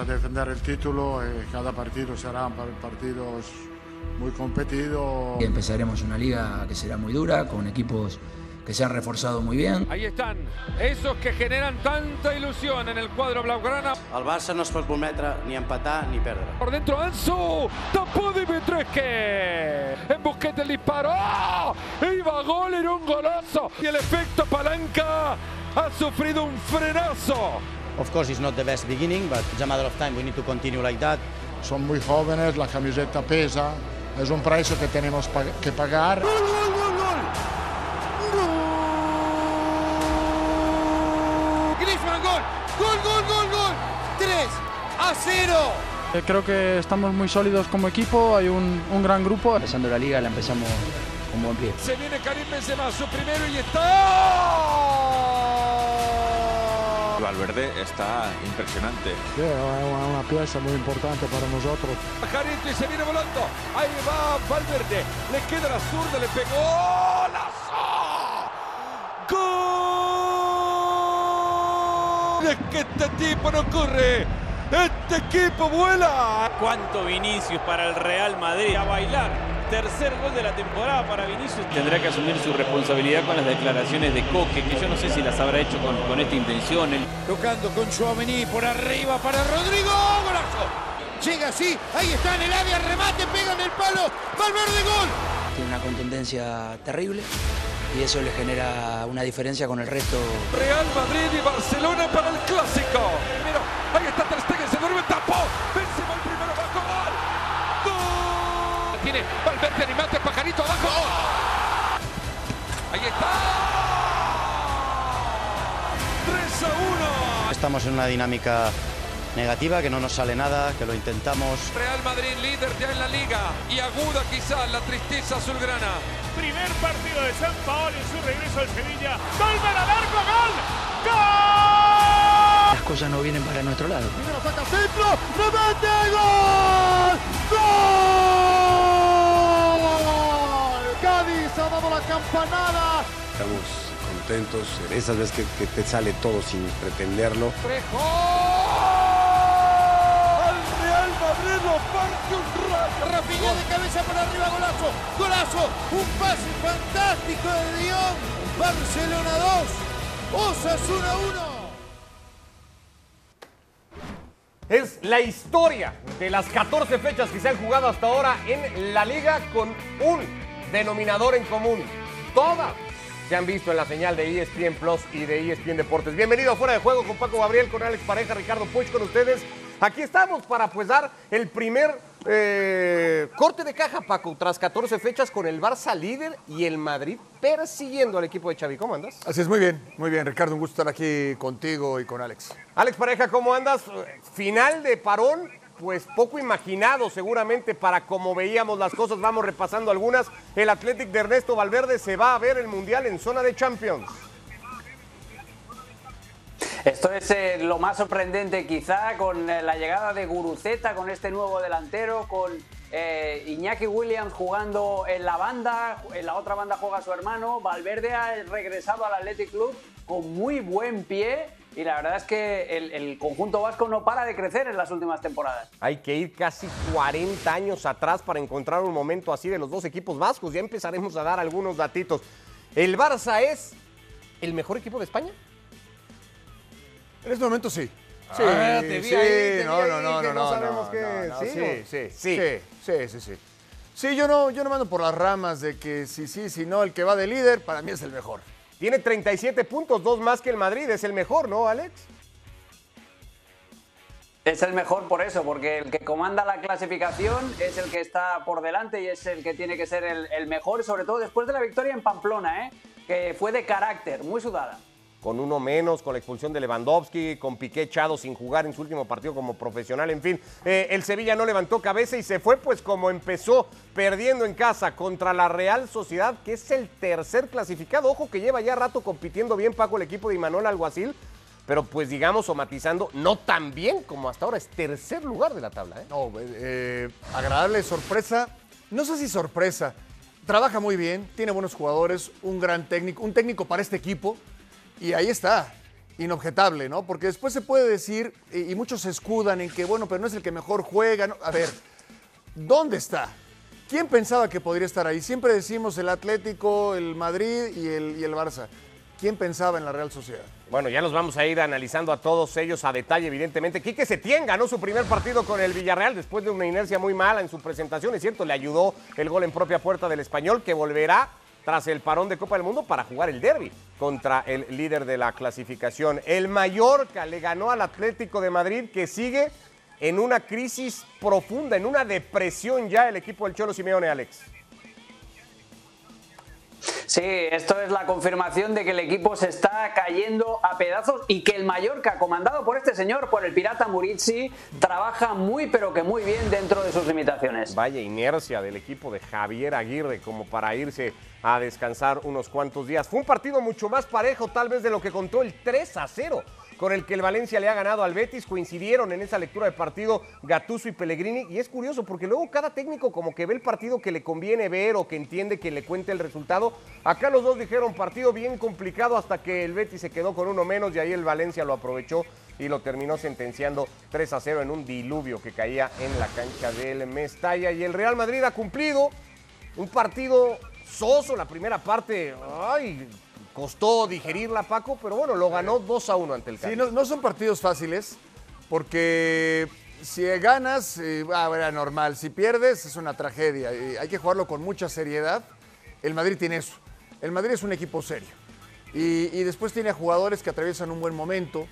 a defender el título. eh, cada partido serán par- partidos muy competidos. Y empezaremos una liga que será muy dura, con equipos que se han reforzado muy bien. Ahí están, esos que generan tanta ilusión en el cuadro blaugrana. El Barça no es pot permetre ni empatar ni perdre. Por dentro Ansu, tapó Dimitrescu. En busquete el disparo. ¡Ah! Iba a gol, era un golazo. Y el efecto palanca ha sufrido un frenazo. Of course, it's not the best beginning, but it's a matter of time. We need to continue like that. Son muy jóvenes, la camiseta pesa. Es un precio que tenemos pa- que pagar. Griezmann, gol, gol, gol, gol, gol. 3 a 0. Eh, Creo que estamos muy sólidos como equipo, hay un, un gran grupo. Empezando la liga la empezamos con buen pie. Se viene Karim Benzema, su primero y está. Valverde está impresionante. Sí, es una, una pieza muy importante para nosotros. Jarito y se viene volando. Ahí va Valverde. Le queda la zurda, le pegó. ¡Golazo! ¡Gol! Es que este tipo no corre. Este equipo vuela. ¿Cuánto Vinicius para el Real Madrid? A bailar. Tercer gol de la temporada para Vinicius. Tendrá que asumir su responsabilidad con las declaraciones de Coque, que yo no sé si las habrá hecho con, con esta intención. Él- Tocando con Chouameni por arriba para Rodrigo. Golazo. Llega así. Ahí está en el área. Remate. Pega en el palo. Valverde gol. Tiene una contundencia terrible y eso le genera una diferencia con el resto. Real Madrid y Barcelona para el clásico. Mira, ahí está Ter Stegen, se duerme, Gol. Tiene Valverde animate, pajarito abajo. Ahí está. 3 a 1. Estamos en una dinámica negativa, que no nos sale nada, que lo intentamos. Real Madrid líder ya en la liga y aguda quizás la tristeza azulgrana. Primer partido de San Paolo en su regreso al Sevilla. ¡Golman al arco! ¡Gol! ¡Gol! Las cosas no vienen para nuestro lado. Primero saca centro. Remate. Gol. Gol. Cádiz ha dado la campanada. Estamos contentos en esas veces que, que te sale todo sin pretenderlo. Trejo. Al Real Madrid lo parte un rayo. Rafinha de cabeza por arriba, golazo, golazo, un pase fantástico de Dion, Barcelona 2, Osasuna 1. Es la historia de las 14 fechas que se han jugado hasta ahora en la liga con un denominador en común. Todas se han visto en la señal de ESPN Plus y de ESPN Deportes. Bienvenido a Fuera de Juego con Paco Gabriel, con Alex Pareja, Ricardo Puch con ustedes. Aquí estamos para pues dar el primer eh, corte de caja, Paco, tras 14 fechas con el Barça líder y el Madrid persiguiendo al equipo de Xavi. ¿Cómo andas? Así es, muy bien, muy bien, Ricardo, un gusto estar aquí contigo y con Alex. Alex Pareja, ¿cómo andas? Final de parón, pues poco imaginado seguramente para como veíamos las cosas. Vamos repasando algunas. El Athletic de Ernesto Valverde se va a ver el Mundial en zona de Champions. Esto es eh, lo más sorprendente quizá con eh, la llegada de Guruceta, con este nuevo delantero, con eh, Iñaki Williams jugando en la banda, en la otra banda juega su hermano, Valverde ha regresado al Athletic Club con muy buen pie y la verdad es que el, el conjunto vasco no para de crecer en las últimas temporadas. Hay que ir casi 40 años atrás para encontrar un momento así de los dos equipos vascos. Ya empezaremos a dar algunos datitos. ¿El Barça es el mejor equipo de España? En este momento sí. Sí, Ah, te vi sí, ahí, te vi no, ahí, no, no, no, no no, sabemos no, qué- no, no, ¿sí sí, sí, Sí. sí, sí, sí, sí. Sí, yo no, yo no mando por las ramas de que si sí, si no, el que va de líder para mí es el mejor. Tiene 37 puntos, dos más que el Madrid. Es el mejor, ¿no, Alex? Es el mejor por eso, porque el que comanda la clasificación es el que está por delante y es el que tiene que ser el, el mejor, sobre todo después de la victoria en Pamplona, ¿eh? que fue de carácter, muy sudada. Con uno menos, con la expulsión de Lewandowski, con Piqué echado sin jugar en su último partido como profesional, en fin. Eh, el Sevilla no levantó cabeza y se fue pues como empezó, perdiendo en casa contra la Real Sociedad, que es el tercer clasificado. Ojo que lleva ya rato compitiendo bien Paco el equipo de Imanol Alguacil, pero pues digamos o matizando, no tan bien como hasta ahora, es tercer lugar de la tabla. ¿eh? No, eh, agradable sorpresa. No sé si sorpresa. Trabaja muy bien, tiene buenos jugadores, un gran técnico, un técnico para este equipo. Y ahí está. inobjetable, ¿no? Porque después se puede decir, y, muchos se escudan en que, bueno, pero no es el que mejor juega. A ver, ¿dónde está? ¿Quién pensaba que podría estar ahí? Siempre decimos el Atlético, el Madrid y el, y el Barça. ¿Quién pensaba en la Real Sociedad? Bueno, ya nos vamos a ir analizando a todos ellos a detalle, evidentemente. Quique Setién ganó su primer partido con el Villarreal después de una inercia muy mala en su presentación. Es cierto, le ayudó el gol en propia puerta del español, que volverá tras el parón de Copa del Mundo para jugar el derby contra el líder de la clasificación. El Mallorca le ganó al Atlético de Madrid, que sigue en una crisis profunda, en una depresión ya el equipo del Cholo Simeone, Alex. Sí, esto es la confirmación de que el equipo se está cayendo a pedazos y que el Mallorca, comandado por este señor, por el pirata Murizzi, trabaja muy pero que muy bien dentro de sus limitaciones. Vaya inercia del equipo de Javier Aguirre como para irse a descansar unos cuantos días. Fue un partido mucho más parejo tal vez de lo que contó el 3 a 0 con el que el Valencia le ha ganado al Betis. Coincidieron en esa lectura de partido Gatuso y Pellegrini. Y es curioso porque luego cada técnico como que ve el partido que le conviene ver o que entiende que le cuente el resultado. Acá los dos dijeron partido bien complicado hasta que el Betis se quedó con uno menos y ahí el Valencia lo aprovechó y lo terminó sentenciando 3 a 0 en un diluvio que caía en la cancha del Mestalla. Y el Real Madrid ha cumplido un partido soso la primera parte. Ay, costó digerirla, Paco, pero bueno, lo ganó 2 a 1 ante el Sí, Cádiz. no, no son partidos fáciles, porque si ganas, eh, ah, era normal. Si pierdes, es una tragedia. Y hay que jugarlo con mucha seriedad. El Madrid tiene eso. El Madrid es un equipo serio. Y, y después tiene a jugadores que atraviesan un buen momento,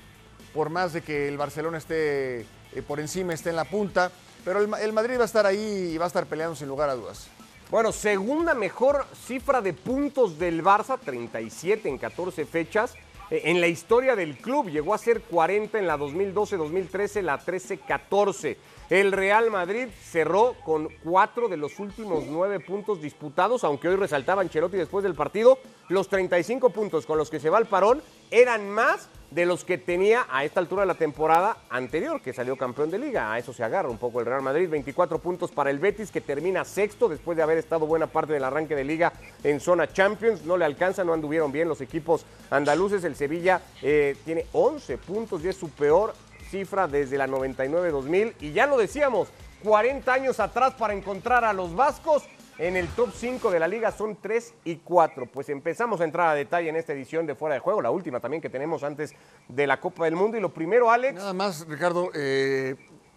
por más de que el Barcelona esté eh, por encima, esté en la punta. Pero el, el Madrid va a estar ahí y va a estar peleando sin lugar a dudas. Bueno, segunda mejor cifra de puntos del Barça, 37 en 14 fechas. Eh, En la historia del club llegó a ser 40 en la 2012-2013, la 13-14. El Real Madrid cerró con cuatro de los últimos nueve puntos disputados, aunque hoy resaltaba Ancelotti después del partido, los 35 puntos con los que se va al parón eran más de los que tenía a esta altura de la temporada anterior, que salió campeón de liga. A eso se agarra un poco el Real Madrid. 24 puntos para el Betis, que termina sexto después de haber estado buena parte del arranque de liga en zona Champions. No le alcanza, no anduvieron bien los equipos andaluces. El Sevilla eh, tiene 11 puntos y es su peor cifra desde la 99-2000. Y ya lo decíamos, 40 años atrás para encontrar a los vascos en el top 5 de la liga son 3 y 4. Pues empezamos a entrar a detalle en esta edición de Fuera de Juego, la última también que tenemos antes de la Copa del Mundo. Y lo primero, Alex. Nada más, Ricardo, eh,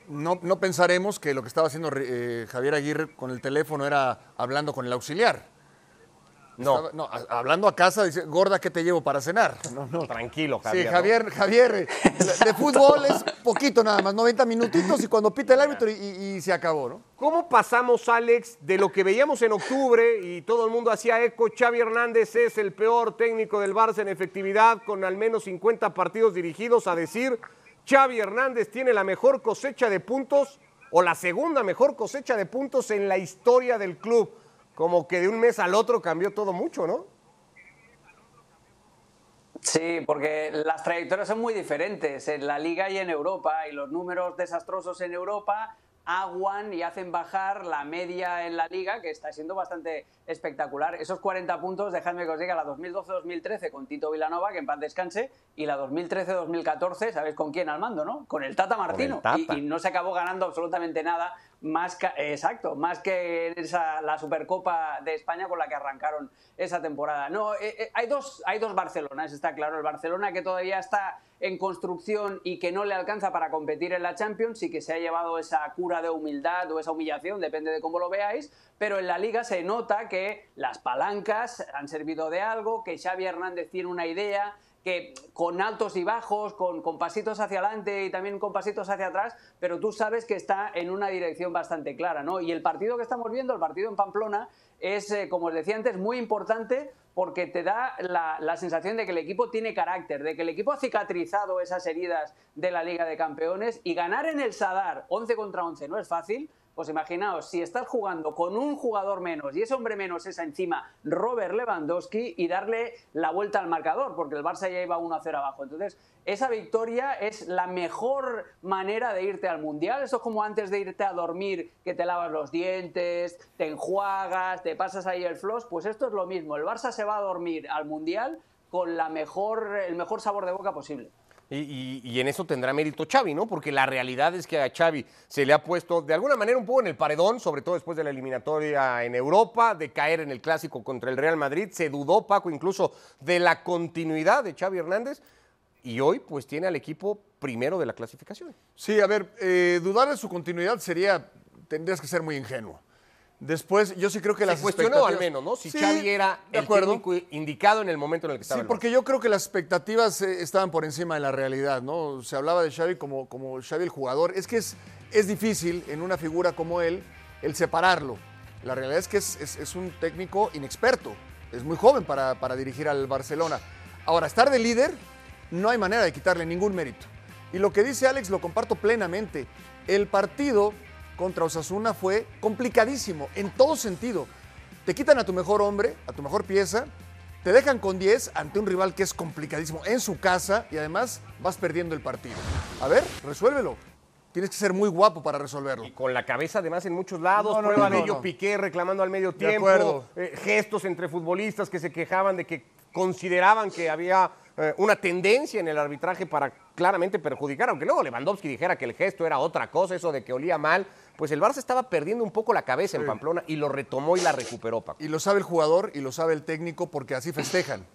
no, pensaremos que lo que estaba haciendo eh, Javier Aguirre con el teléfono era hablando con el auxiliar. No. No, hablando a casa, dice, gorda, ¿qué te llevo para cenar? No, no. Tranquilo, Javier. Sí, ¿no? Javier, Javier, eh, de, fútbol es poquito nada más, 90 minutitos y cuando pita el árbitro y, y- y se acabó, ¿no? ¿Cómo pasamos, Alex, de lo que veíamos en octubre y todo el mundo hacía eco? Xavi Hernández es el peor técnico del Barça en efectividad, con al menos 50 partidos dirigidos, a decir Xavi Hernández tiene la mejor cosecha de puntos o la segunda mejor cosecha de puntos en la historia del club. Como que de un mes al otro cambió todo mucho, ¿no? Sí, porque las trayectorias son muy diferentes en la liga y en Europa, y los números desastrosos en Europa aguan y hacen bajar la media en la liga, que está siendo bastante espectacular. Esos 40 puntos, dejadme que os diga, la 2012-2013 con Tito Vilanova, que en paz descanse, y la 2013-2014, ¿sabéis con quién al mando, no? Con el Tata Martino. Tata. Y, y no se acabó ganando absolutamente nada, más que, exacto, más que la Supercopa de España con la que arrancaron esa temporada. No, eh, eh, hay, dos, hay dos Barcelonas, está claro. El Barcelona que todavía está en construcción y que no le alcanza para competir en la Champions y que se ha llevado esa cura de humildad o esa humillación, depende de cómo lo veáis, pero en la liga se nota que las palancas han servido de algo, que Xavi Hernández tiene una idea, con altos y bajos, con, con pasitos hacia adelante y también con pasitos hacia atrás, pero tú sabes que está en una dirección bastante clara, ¿no? Y el partido que estamos viendo, el partido en Pamplona, es, eh, como os decía antes, muy importante porque te da la, la sensación de que el equipo tiene carácter, de que el equipo ha cicatrizado esas heridas de la Liga de Campeones y ganar en el Sadar 11 contra 11 no es fácil. Pues imaginaos, si estás jugando con un jugador menos y ese hombre menos es encima Robert Lewandowski y darle la vuelta al marcador, porque el Barça ya iba 1-0 abajo. Entonces, esa victoria es la mejor manera de irte al Mundial. Eso es como antes de irte a dormir, que te lavas los dientes, te enjuagas, te pasas ahí el floss. Pues esto es lo mismo. El Barça se va a dormir al Mundial con la mejor, el mejor sabor de boca posible. Y, y- en eso tendrá mérito Xavi, ¿no? Porque la realidad es que a Xavi se le ha puesto de alguna manera un poco en el paredón, sobre todo después de la eliminatoria en Europa, de caer en el clásico contra el Real Madrid. Se dudó, Paco, incluso de la continuidad de Xavi Hernández. Y hoy, pues, tiene al equipo primero de la clasificación. Sí, a ver, eh, dudar de su continuidad sería, tendrías que ser muy ingenuo. Después, yo sí creo que Se las cuestionó al expectativas- menos, ¿no? Si Sí, Xavi era el técnico indicado en el momento en el que estaba Sí, el porque yo creo que las expectativas eh, estaban por encima de la realidad, ¿no? Se hablaba de Xavi como, como Xavi el jugador. Es que es, es difícil en una figura como él el separarlo. La realidad es que es, es- es un técnico inexperto. Es muy joven para, para dirigir al Barcelona. Ahora, estar de líder, no hay manera de quitarle ningún mérito. Y lo que dice Alex lo comparto plenamente. El partido contra Osasuna fue complicadísimo en todo sentido. Te quitan a tu mejor hombre, a tu mejor pieza, te dejan con 10 ante un rival que es complicadísimo en su casa y además vas perdiendo el partido. A ver, resuélvelo. Tienes que ser muy guapo para resolverlo. Y con la cabeza además en muchos lados, No, no, prueba no, de ello. Piqué reclamando al medio De tiempo, acuerdo. eh, gestos entre futbolistas que se quejaban de que consideraban que había eh, una tendencia en el arbitraje para claramente perjudicar, aunque luego Lewandowski dijera que el gesto era otra cosa, eso de que olía mal, pues el Barça estaba perdiendo un poco la cabeza en Pamplona y lo retomó y la recuperó, Paco. Y lo sabe el jugador y lo sabe el técnico porque así festejan.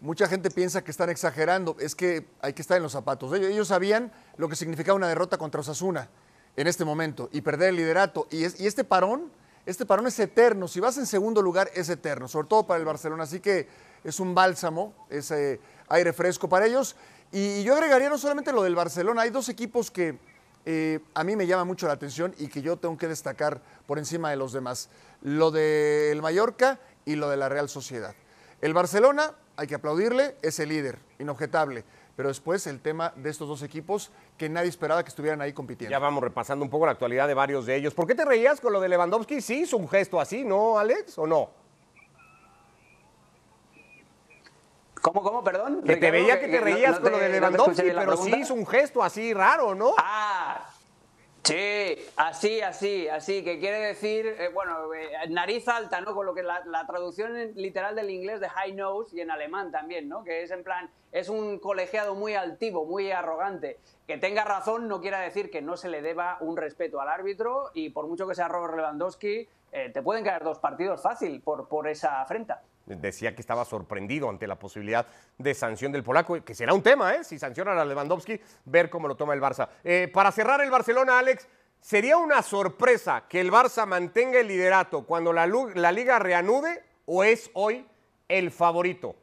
Mucha gente piensa que están exagerando, es que hay que estar en los zapatos. Ellos, ellos sabían lo que significaba una derrota contra Osasuna en este momento y perder el liderato. Y, es- y este parón, este parón es eterno. Si vas en segundo lugar, es eterno, sobre todo para el Barcelona. Así que es un bálsamo, es eh, aire fresco para ellos. Y, y yo agregaría no solamente lo del Barcelona, hay dos equipos que eh, a mí me llama mucho la atención y que yo tengo que destacar por encima de los demás. Lo del Mallorca y lo de la Real Sociedad. El Barcelona, hay que aplaudirle, es el líder, inobjetable. Pero después el tema de estos dos equipos que nadie esperaba que estuvieran ahí compitiendo. Ya vamos repasando un poco la actualidad de varios de ellos. ¿Por qué te reías con lo de Lewandowski? Sí hizo un gesto así, ¿no, Alex? ¿O no? ¿Cómo, cómo, perdón? Que te veía que te no- reías no con lo de Lewandowski, pero sí hizo un gesto así raro, ¿no? Ah, así, así, así, que quiere decir, eh, bueno, eh, nariz alta, ¿no? Con lo que la, traducción literal del inglés de high nose y en alemán también, ¿no? Que es en plan, es un colegiado muy altivo, muy arrogante. Que tenga razón no quiere decir que no se le deba un respeto al árbitro y por mucho que sea Robert Lewandowski, eh, te pueden caer dos partidos fácil por, por esa afrenta. Decía que estaba sorprendido ante la posibilidad de sanción del polaco, que será un tema, ¿eh? Si sancionan a Lewandowski, ver cómo lo toma el Barça. Para cerrar el Barcelona, Alex, ¿sería una sorpresa que el Barça mantenga el liderato cuando la, liga reanude o es hoy el favorito?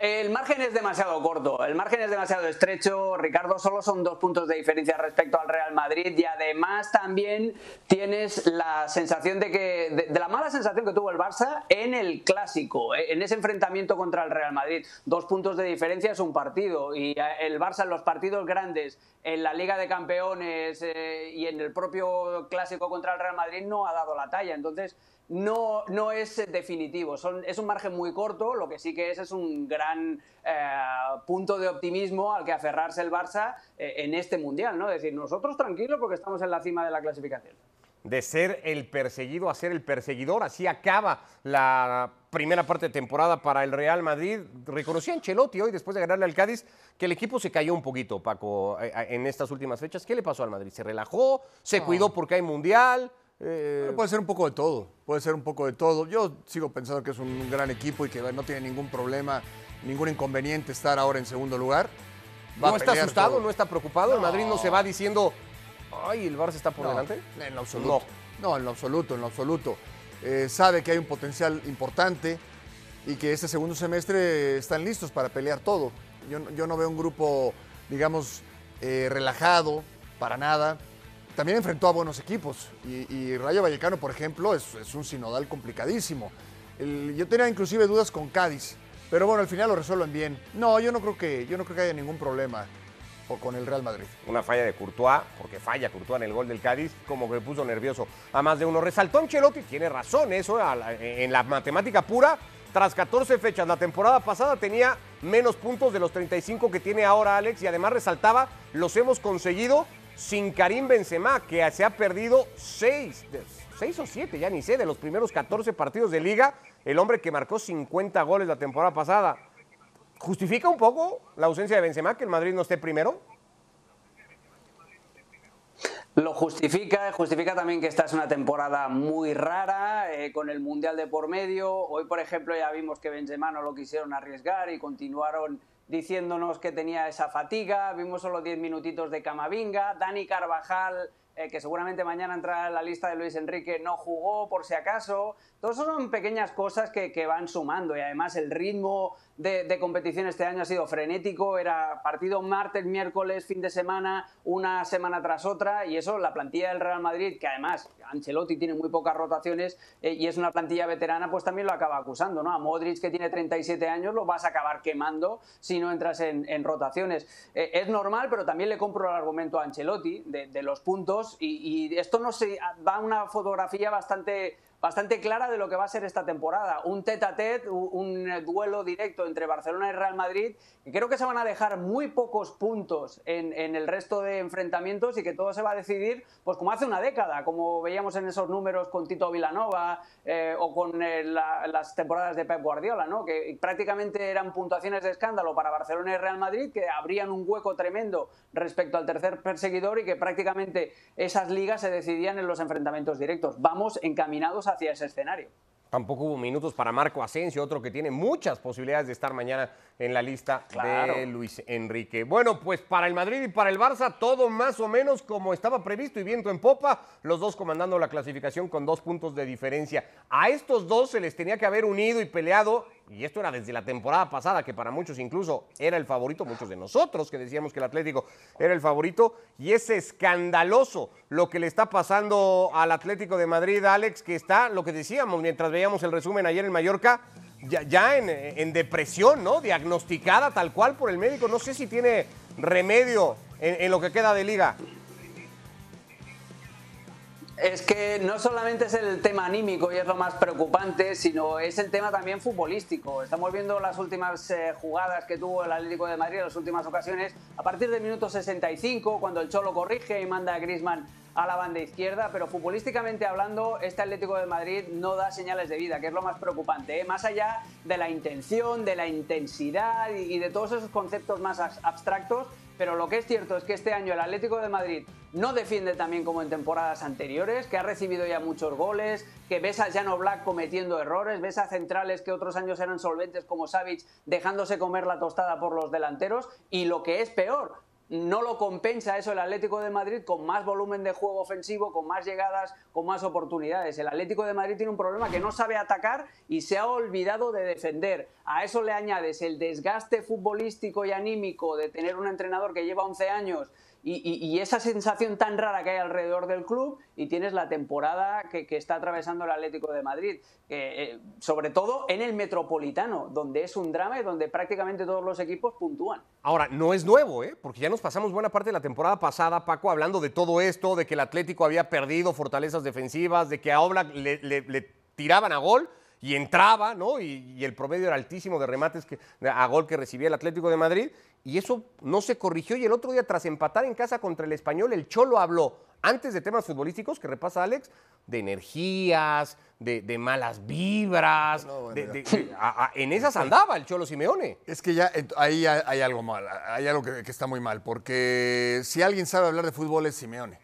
El margen es demasiado corto, el margen es demasiado estrecho, Ricardo, solo son dos puntos de diferencia respecto al Real Madrid y además también tienes la sensación de que, de, la mala sensación que tuvo el Barça en el clásico, eh, en ese enfrentamiento contra el Real Madrid. Dos puntos de diferencia es un partido y eh, el Barça en los partidos grandes, en la Liga de Campeones eh, y en el propio clásico contra el Real Madrid no ha dado la talla, entonces no, no es definitivo, Son, es un margen muy corto, lo que sí que es es un gran eh, punto de optimismo al que aferrarse el Barça eh, en este Mundial, ¿no? Es decir, nosotros tranquilos porque estamos en la cima de la clasificación. de ser el perseguido a ser el perseguidor. Así acaba la primera parte de temporada para el Real Madrid. Reconocía Ancelotti hoy, después de ganarle al Cádiz, que el equipo se cayó un poquito, Paco, eh, en estas últimas fechas. ¿Qué le pasó al Madrid? ¿Se relajó? ¿Se cuidó porque hay Mundial? Eh, Bueno, puede ser un poco de todo, puede ser un poco de todo. Yo sigo pensando que es un gran equipo y que no tiene ningún problema, ningún inconveniente estar ahora en segundo lugar. Va ¿No está asustado? todo. ¿No está preocupado? ¿El Madrid no se va diciendo, ay, el Barça está por No, delante? En lo absoluto. No. en lo absoluto, en lo absoluto. Eh, sabe que hay un potencial importante y que este segundo semestre están listos para pelear todo. Yo, no- yo no veo un grupo, digamos, eh, relajado, para nada. También enfrentó a buenos equipos y, Rayo Vallecano, por ejemplo, es, un sinodal complicadísimo. Yo tenía inclusive dudas con Cádiz, pero bueno, al final lo resuelven bien. No, yo no creo que, yo no creo que haya ningún problema con el Real Madrid. Una falla de Courtois, porque falla Courtois en el gol del Cádiz, como que puso nervioso a más de uno. Resaltó Ancelotti, tiene razón eso, en la matemática pura, tras 14 fechas, la temporada pasada tenía menos puntos de los 35 que tiene ahora Alex, y además resaltaba, los hemos conseguido sin Karim Benzema, que se ha perdido 6, 6 o 7, ya ni sé, de los primeros 14 partidos de liga, el hombre que marcó 50 goles la temporada pasada. ¿Justifica un poco la ausencia de Benzema que el Madrid no esté primero? Lo justifica, justifica también que esta es una temporada muy rara, eh, con el Mundial de por medio. Hoy, por ejemplo, ya vimos que Benzema no lo quisieron arriesgar y continuaron diciéndonos que tenía esa fatiga. Vimos solo 10 minutitos de Camavinga. Dani Carvajal, eh, que seguramente mañana entrará en la lista de Luis Enrique, no jugó por si acaso. Todos eso son pequeñas cosas que, que van sumando y además el ritmo de, competición este año ha sido frenético, era partido martes, miércoles, fin de semana, una semana tras otra y eso la plantilla del Real Madrid, que además Ancelotti tiene muy pocas rotaciones eh, y es una plantilla veterana, pues también lo acaba acusando, ¿no? A Modric que tiene 37 años lo vas a acabar quemando si no entras en, rotaciones. Eh, es normal, pero también le compro el argumento a Ancelotti de, los puntos y, y esto no se va una fotografía bastante bastante clara de lo que va a ser esta temporada. Un tete a tete, un duelo directo entre Barcelona y Real Madrid, que creo que se van a dejar muy pocos puntos en, el resto de enfrentamientos y que todo se va a decidir, pues como hace una década, como veíamos en esos números con Tito Vilanova eh, o con eh, la, las temporadas de Pep Guardiola, ¿no? que prácticamente eran puntuaciones de escándalo para Barcelona y Real Madrid, que abrían un hueco tremendo respecto al tercer perseguidor y que prácticamente esas ligas se decidían en los enfrentamientos directos. Vamos encaminados hacia ese escenario. Tampoco hubo minutos para Marco Asensio, otro que tiene muchas posibilidades de estar mañana en la lista claro. de Luis Enrique. Bueno, pues para el Madrid y para el Barça, todo más o menos como estaba previsto y viento en popa, los dos comandando la clasificación con dos puntos de diferencia. A estos dos se les tenía que haber unido y peleado, y esto era desde la temporada pasada, que para muchos incluso era el favorito, muchos de nosotros que decíamos que el Atlético era el favorito, y es escandaloso lo que le está pasando al Atlético de Madrid, Alex, que está, lo que decíamos mientras veíamos el resumen ayer en Mallorca, ya, ya en, en, depresión, ¿no? Diagnosticada tal cual por el médico. No sé si tiene remedio en, en lo que queda de liga. Es que no solamente es el tema anímico y es lo más preocupante, sino es el tema también futbolístico. Estamos viendo las últimas eh, jugadas que tuvo el Atlético de Madrid en las últimas ocasiones, a partir del minuto 65, cuando el Cholo corrige y manda a Griezmann a la banda izquierda, pero futbolísticamente hablando, este Atlético de Madrid no da señales de vida, que es lo más preocupante, ¿eh? más allá de la intención, de la intensidad y de todos esos conceptos más abstractos, pero lo que es cierto es que este año el Atlético de Madrid no defiende también como en temporadas anteriores, que ha recibido ya muchos goles, que ves a Jano Black cometiendo errores, ves a centrales que otros años eran solventes como Savic dejándose comer la tostada por los delanteros y lo que es peor, no lo compensa eso el Atlético de Madrid con más volumen de juego ofensivo, con más llegadas, con más oportunidades. El Atlético de Madrid tiene un problema que no sabe atacar y se ha olvidado de defender. A eso le añades el desgaste futbolístico y anímico de tener un entrenador que lleva 11 años y, esa sensación tan rara que hay alrededor del club y tienes la temporada que, está atravesando el Atlético de Madrid, eh, sobre todo en el Metropolitano, donde es un drama y donde prácticamente todos los equipos puntúan. Ahora, no es nuevo, ¿eh? porque ya nos pasamos buena parte de la temporada pasada, Paco, hablando de todo esto, de que el Atlético había perdido fortalezas defensivas, de que a Oblak le tiraban a gol y entraba, ¿no? Y, y, el promedio era altísimo de remates que, a gol que recibía el Atlético de Madrid, y eso no se corrigió. Y el otro día, tras empatar en casa contra el Español, el Cholo habló, antes de temas futbolísticos que repasa Alex, de energías, de, de malas vibras, no, bueno, de, de, a, a, en esas andaba el Cholo Simeone. Es que ya ahí hay algo mal, hay algo que, que está muy mal, porque si alguien sabe hablar de fútbol es Simeone.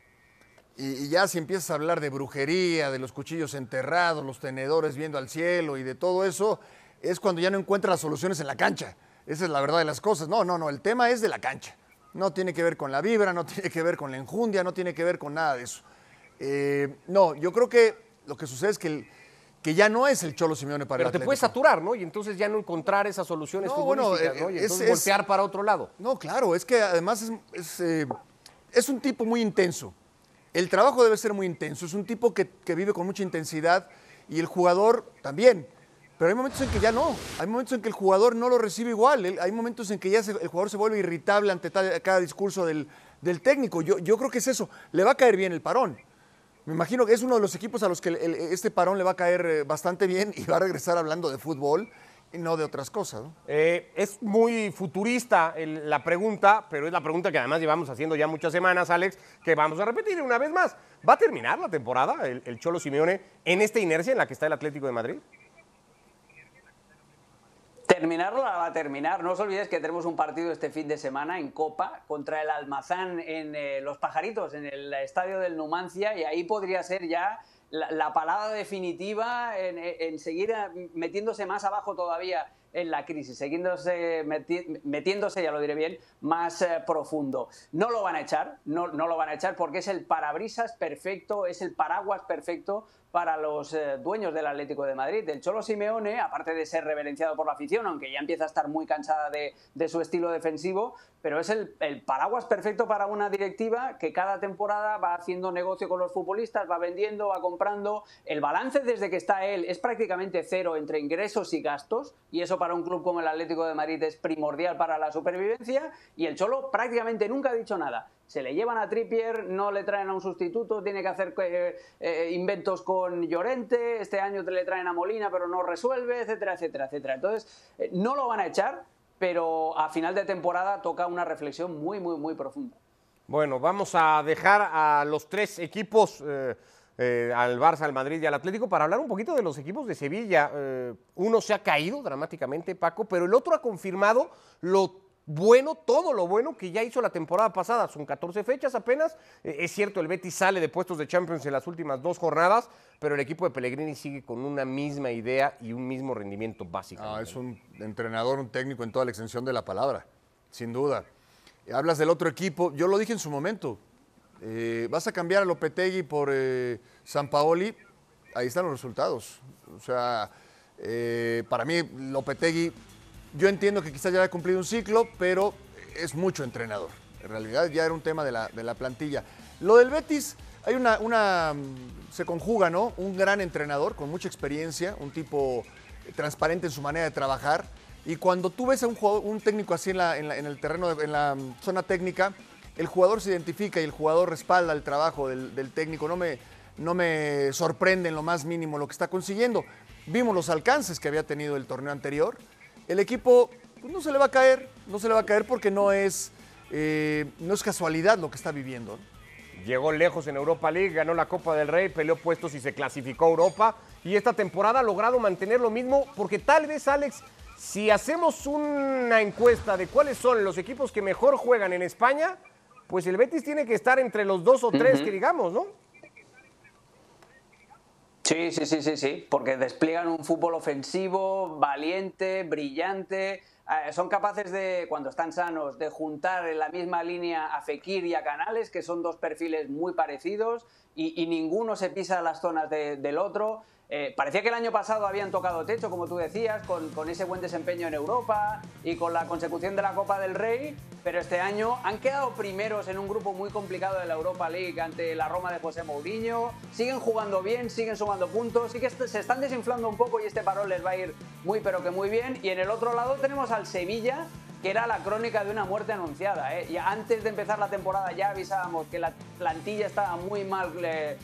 Y, y, ya si empiezas a hablar de brujería, de los cuchillos enterrados, los tenedores viendo al cielo y de todo eso, es cuando ya no encuentras las soluciones en la cancha. Esa es la verdad de las cosas. No, no, no, el tema es de la cancha. No tiene que ver con la vibra, no tiene que ver con la enjundia, no tiene que ver con nada de eso. Eh, no, yo creo que lo que sucede es que, el, que ya no es el Cholo Simeone para Pero el te puedes saturar, ¿no? Y entonces ya no encontrar esas soluciones no, futbolísticas, bueno, ¿no? Y entonces es, voltear es, para otro lado. No, claro, es que además es, es, eh, es un tipo muy intenso. El trabajo debe ser muy intenso. Es un tipo que, que vive con mucha intensidad y el jugador también. Pero hay momentos en que ya no, hay momentos en que el jugador no lo recibe igual, hay momentos en que ya el jugador se vuelve irritable ante cada discurso del, del técnico. Yo, yo, creo que es eso, le va a caer bien el parón. Me imagino que es uno de los equipos a los que este parón le va a caer eh, bastante bien y va a regresar hablando de fútbol y no de otras cosas. ¿no? Eh, es muy futurista el, la pregunta, pero es la pregunta que además llevamos haciendo ya muchas semanas, Alex, que vamos a repetir una vez más. ¿Va a terminar la temporada el, el Cholo Simeone en esta inercia en la que está el Atlético de Madrid? terminarlo la va a terminar. No os olvidéis que tenemos un partido este fin de semana en Copa contra el Almazán en eh, Los Pajaritos, en el estadio del Numancia, y ahí podría ser ya la, la palabra definitiva en, seguir metiéndose más abajo todavía en la crisis, metiéndose, ya lo diré bien, más eh, profundo. No lo van a echar, no lo van a echar porque es el parabrisas perfecto, es el paraguas perfecto para los eh, dueños del Atlético de Madrid. El Cholo Simeone, aparte de ser reverenciado por la afición, aunque ya empieza a estar muy cansada de, su estilo defensivo, pero es el, el paraguas perfecto para una directiva que cada temporada va haciendo negocio con los futbolistas, va vendiendo, va comprando. El balance desde que está él es prácticamente cero entre ingresos y gastos, y eso para un club como el Atlético de Madrid es primordial para la supervivencia, y el Cholo prácticamente nunca ha dicho nada. Se le llevan a Trippier, no le traen a un sustituto, tiene que hacer eh, eh, inventos con Llorente, este año le traen a Molina pero no resuelve, etcétera, etcétera, etcétera. Entonces, eh, no lo van a echar, pero a final de temporada toca una reflexión muy, muy, muy profunda. Bueno, vamos a dejar a los tres equipos, al Barça, al Madrid y al Atlético, para hablar un poquito de los equipos de Sevilla. Uno se ha caído dramáticamente, Paco, pero el otro ha confirmado lo bueno, todo lo bueno que ya hizo la temporada pasada. Son 14 fechas apenas. Eh, es cierto, el Betis sale de puestos de Champions en las últimas dos jornadas, pero el equipo de Pellegrini sigue con una misma idea y un mismo rendimiento básico. Ah, es un entrenador, un técnico en toda la extensión de la palabra, sin duda. Hablas del otro equipo, yo lo dije en su momento. eh, vas a cambiar a Lopetegui por eh, San Paoli, ahí están los resultados. O sea, para mí Lopetegui, yo entiendo que quizás ya haya cumplido un ciclo, pero es mucho entrenador. En realidad ya era un tema de la, de la plantilla. Lo del Betis, hay una, una, mm, se conjuga, ¿no? Un gran entrenador con mucha experiencia, un tipo transparente en su manera de trabajar. Y cuando tú ves a un, jugador- un técnico así en, la- en el terreno, de- en la mm, zona técnica, el jugador se identifica y el jugador respalda el trabajo del, del técnico. No me, no me sorprende en lo más mínimo lo que está consiguiendo. Vimos los alcances que había tenido el torneo anterior. El equipo pues, no se le va a caer, no se le va a caer porque no es, eh, no es casualidad lo que está viviendo. Llegó lejos en Europa League, ganó la Copa del Rey, peleó puestos y se clasificó a Europa. Y esta temporada ha logrado mantener lo mismo, porque tal vez, Alex, si hacemos una encuesta de cuáles son los equipos que mejor juegan en España, pues el Betis tiene que estar entre los dos o tres que digamos, ¿no? Sí, sí, sí, sí, sí, porque despliegan un fútbol ofensivo, valiente, brillante. eh, son capaces de, cuando están sanos, de juntar en la misma línea a Fekir y a Canales, que son dos perfiles muy parecidos, y, ninguno se pisa las zonas de- del otro. Eh, parecía que el año pasado habían tocado techo, como tú decías, con, con ese buen desempeño en Europa y con la consecución de la Copa del Rey, pero este año han quedado primeros en un grupo muy complicado de la Europa League ante la Roma de José Mourinho. Siguen jugando bien, siguen sumando puntos, sí que se están desinflando un poco y este parón les va a ir muy pero que muy bien. Y en el otro lado tenemos al Sevilla, que era la crónica de una muerte anunciada. ¿eh? Y antes de empezar la temporada ya avisábamos que la plantilla estaba muy mal eh,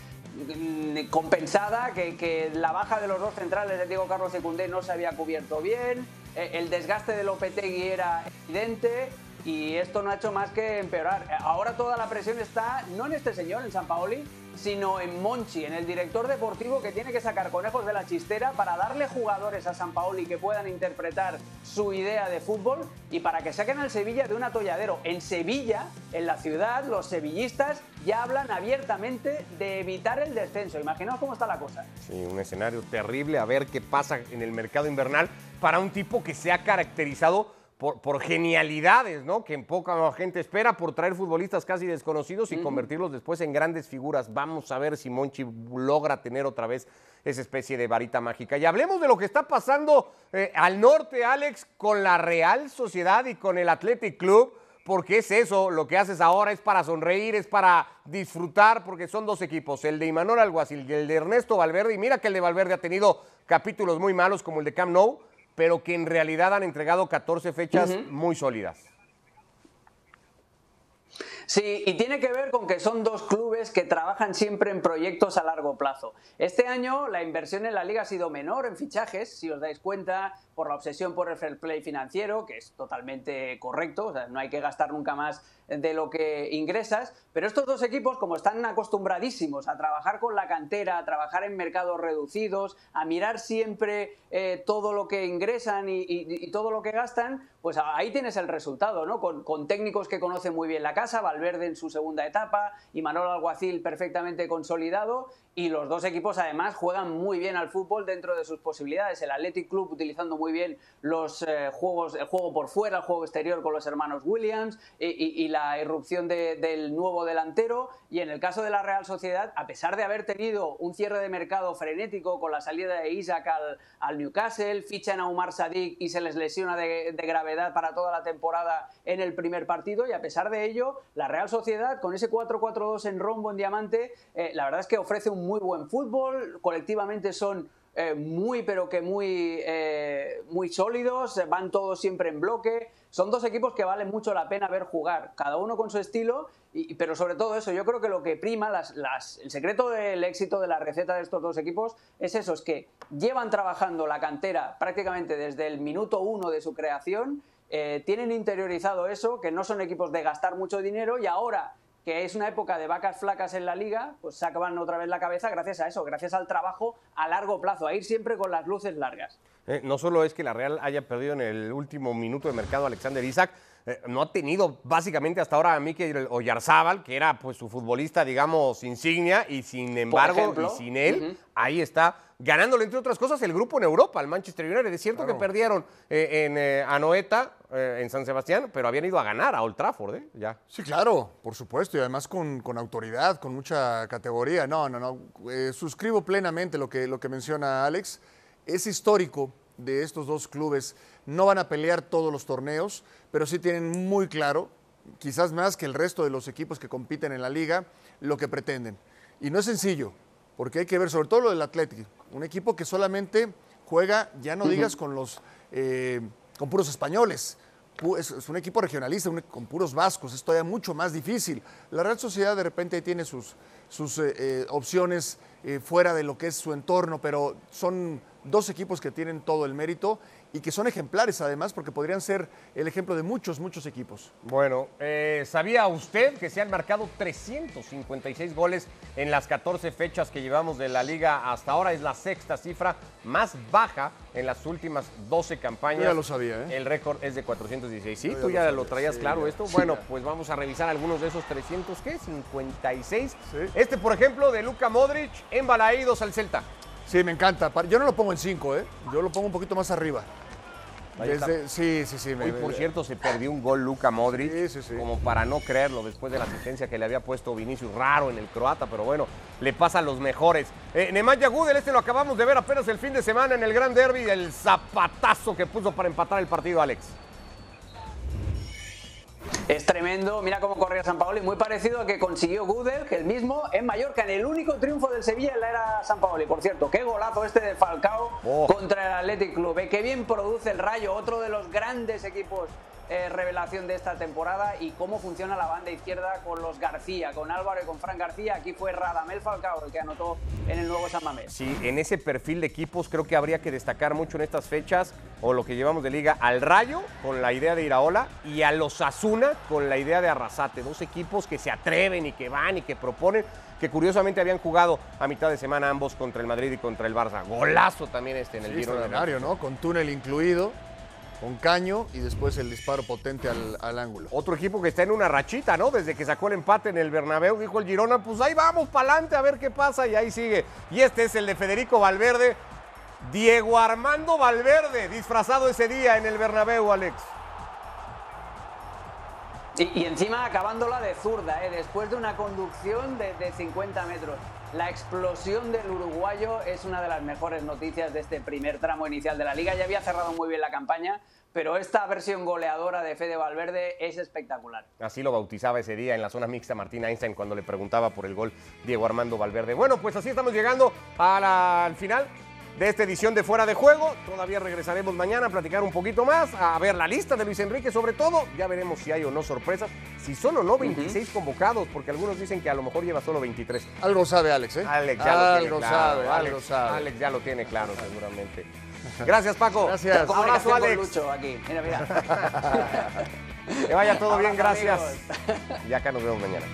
compensada, que, la baja de los dos centrales de Diego Carlos Secundé no se había cubierto bien, eh, el desgaste de Lopetegui era evidente y esto no ha hecho más que empeorar. Ahora toda la presión está no en este señor, en San Paoli, sino en Monchi, en el director deportivo que tiene que sacar conejos de la chistera para darle jugadores a San Paoli que puedan interpretar su idea de fútbol y para que saquen al Sevilla de un atolladero. En Sevilla, en la ciudad, los sevillistas ya hablan abiertamente de evitar el descenso. Imaginaos cómo está la cosa. Sí, un escenario terrible. A ver qué pasa en el mercado invernal para un tipo que se ha caracterizado por, por genialidades, ¿no? Que en poca gente espera por traer futbolistas casi desconocidos y convertirlos después en grandes figuras. Vamos a ver si Monchi logra tener otra vez esa especie de varita mágica. Y hablemos de lo que está pasando eh, al norte, Alex, con la Real Sociedad y con el Athletic Club porque es eso, lo que haces ahora es para sonreír, es para disfrutar, porque son dos equipos, el de Imanol Alguacil y el de Ernesto Valverde, y mira que el de Valverde ha tenido capítulos muy malos como el de Camp Nou, pero que en realidad han entregado 14 fechas muy sólidas. Sí, y tiene que ver con que son dos clubes que trabajan siempre en proyectos a largo plazo. Este año la inversión en la liga ha sido menor en fichajes, si os dais cuenta, por la obsesión por el fair play financiero, que es totalmente correcto, o sea, no hay que gastar nunca más de lo que ingresas, pero estos dos equipos, como están acostumbradísimos a trabajar con la cantera, a trabajar en mercados reducidos, a mirar siempre eh, todo lo que ingresan y, todo lo que gastan, pues ahí tienes el resultado, ¿no? Con, técnicos que conocen muy bien la casa, Valverde en su segunda etapa y Manolo Alguacil perfectamente consolidado. Y los dos equipos además juegan muy bien al fútbol dentro de sus posibilidades. El Athletic Club utilizando muy bien los eh, juegos, el juego por fuera, el juego exterior con los hermanos Williams y, y- y la irrupción de- del nuevo delantero. Y en el caso de la Real Sociedad, a pesar de haber tenido un cierre de mercado frenético con la salida de Isaac al, al Newcastle, fichan a Umar Sadik y se les lesiona de, de gravedad para toda la temporada en el primer partido. Y a pesar de ello, la Real Sociedad, con ese 4-4-2 en rombo, en diamante, eh, la verdad es que ofrece un muy buen fútbol. Colectivamente son eh, muy, pero que muy, eh, muy sólidos, eh, van todos siempre en bloque. Son dos equipos que valen mucho la pena ver jugar, cada uno con su estilo, pero sobre todo eso, yo creo que lo que prima, el secreto del éxito de la receta de estos dos equipos es eso, es que llevan trabajando la cantera prácticamente desde el minuto uno de su creación, tienen interiorizado eso, que no son equipos de gastar mucho dinero y ahora que es una época de vacas flacas en la liga, pues sacan otra vez la cabeza gracias a eso, gracias al trabajo a largo plazo, a ir siempre con las luces largas. Eh, no solo es que la Real haya perdido en el último minuto de mercado a Alexander Isaac, eh, no ha tenido básicamente hasta ahora a Mikel Oyarzábal, que era pues su futbolista, digamos, insignia, y sin embargo, ejemplo. y sin él, ahí está, ganándole, entre otras cosas, el grupo en Europa, el Manchester United. Es cierto que perdieron eh, en eh, Anoeta, eh, en San Sebastián, pero habían ido a ganar a Old Trafford, ¿eh? Ya. Sí, claro, por supuesto, y además con, con autoridad, con mucha categoría. No, no, no. suscribo plenamente lo que, lo que menciona Alex. Es histórico de estos dos clubes. No van a pelear todos los torneos, pero sí tienen muy claro, quizás más que el resto de los equipos que compiten en la liga, lo que pretenden. Y no es sencillo, porque hay que ver sobre todo lo del Atlético, un equipo que solamente juega, ya no digas con los eh, con puros españoles, es, es un equipo regionalista, un- con puros vascos, es todavía mucho más difícil. La Real Sociedad de repente tiene sus, sus eh, eh, opciones fuera de lo que es su entorno, pero son dos equipos que tienen todo el mérito y que son ejemplares además, porque podrían ser el ejemplo de muchos, muchos equipos. Bueno, eh, ¿sabía usted que se han marcado 356 goles en las 14 fechas que llevamos de la liga hasta ahora? Es la sexta cifra más baja en las últimas 12 campañas. Yo ya lo sabía, ¿eh? El récord es de 416. ¿Sí? Yo ¿Tú lo ya lo traías sí, claro esto? Sí, bueno, ya. pues vamos a revisar algunos de esos 300, ¿qué? 56. Este, por ejemplo, de Luka Modric en Balaídos al Celta. Sí, me encanta. Yo no lo pongo en 5, ¿eh? yo lo pongo un poquito más arriba. Desde- sí, sí, sí. me- Hoy, por cierto, se perdió un gol Luka Modric, como para no creerlo, después de la asistencia que le había puesto Vinicius raro en el croata, pero bueno, le pasa a los mejores. Eh, Nemanja Gudel, este lo acabamos de ver apenas el fin de semana en el Gran Derby, el zapatazo que puso para empatar el partido, Alex. Es tremendo, mira cómo corría San Paoli, muy parecido al que consiguió Gudel, que el mismo en Mallorca, en el único triunfo del Sevilla en la era San Paoli. Por cierto, qué golazo este de Falcao Oh. contra el Athletic Club. Eh, qué bien produce el Rayo, otro de los grandes equipos eh, revelación de esta temporada y cómo funciona la banda izquierda con los García, con Álvaro y con Fran García. Aquí fue Radamel Falcao el que anotó en el nuevo San Mamés. Sí, en ese perfil de equipos creo que habría que destacar mucho en estas fechas, o lo que llevamos de liga, al Rayo con la idea de Iraola y a los Asuna con la idea de Arrasate. Dos equipos que se atreven y que van y que proponen, que curiosamente habían jugado a mitad de semana ambos contra el Madrid y contra el Barça. Golazo también este en el Sí, Girona. ¿no? Con túnel incluido, con caño y después el disparo potente al, al ángulo. Otro equipo que está en una rachita, ¿no? Desde que sacó el empate en el Bernabéu, dijo el Girona, pues ahí vamos para adelante a ver qué pasa y ahí sigue. Y este es el de Federico Valverde, Diego Armando Valverde, disfrazado ese día en el Bernabéu, Alex. Y, y encima acabándola de zurda, ¿eh? después de una conducción de, de 50 metros. La explosión del uruguayo es una de las mejores noticias de este primer tramo inicial de la liga. Ya había cerrado muy bien la campaña, pero esta versión goleadora de Fede Valverde es espectacular. Así lo bautizaba ese día en la zona mixta Martín Einstein cuando le preguntaba por el gol Diego Armando Valverde. Bueno, pues así estamos llegando al final de esta edición de Fuera de Juego. Todavía regresaremos mañana a platicar un poquito más, a ver la lista de Luis Enrique sobre todo. Ya veremos si hay o no sorpresas, si son o no 26 convocados, porque algunos dicen que a lo mejor lleva solo 23. Algo sabe Alex, ¿eh? Alex ya lo algo tiene claro. sabe, Alex, algo sabe. Alex ya lo tiene claro seguramente. Gracias Paco. Gracias. Abrazo Comunicación con Alex. Lucho aquí. Mira, mira. Que vaya todo bien, Abrazo, gracias. amigos. Y acá nos vemos mañana.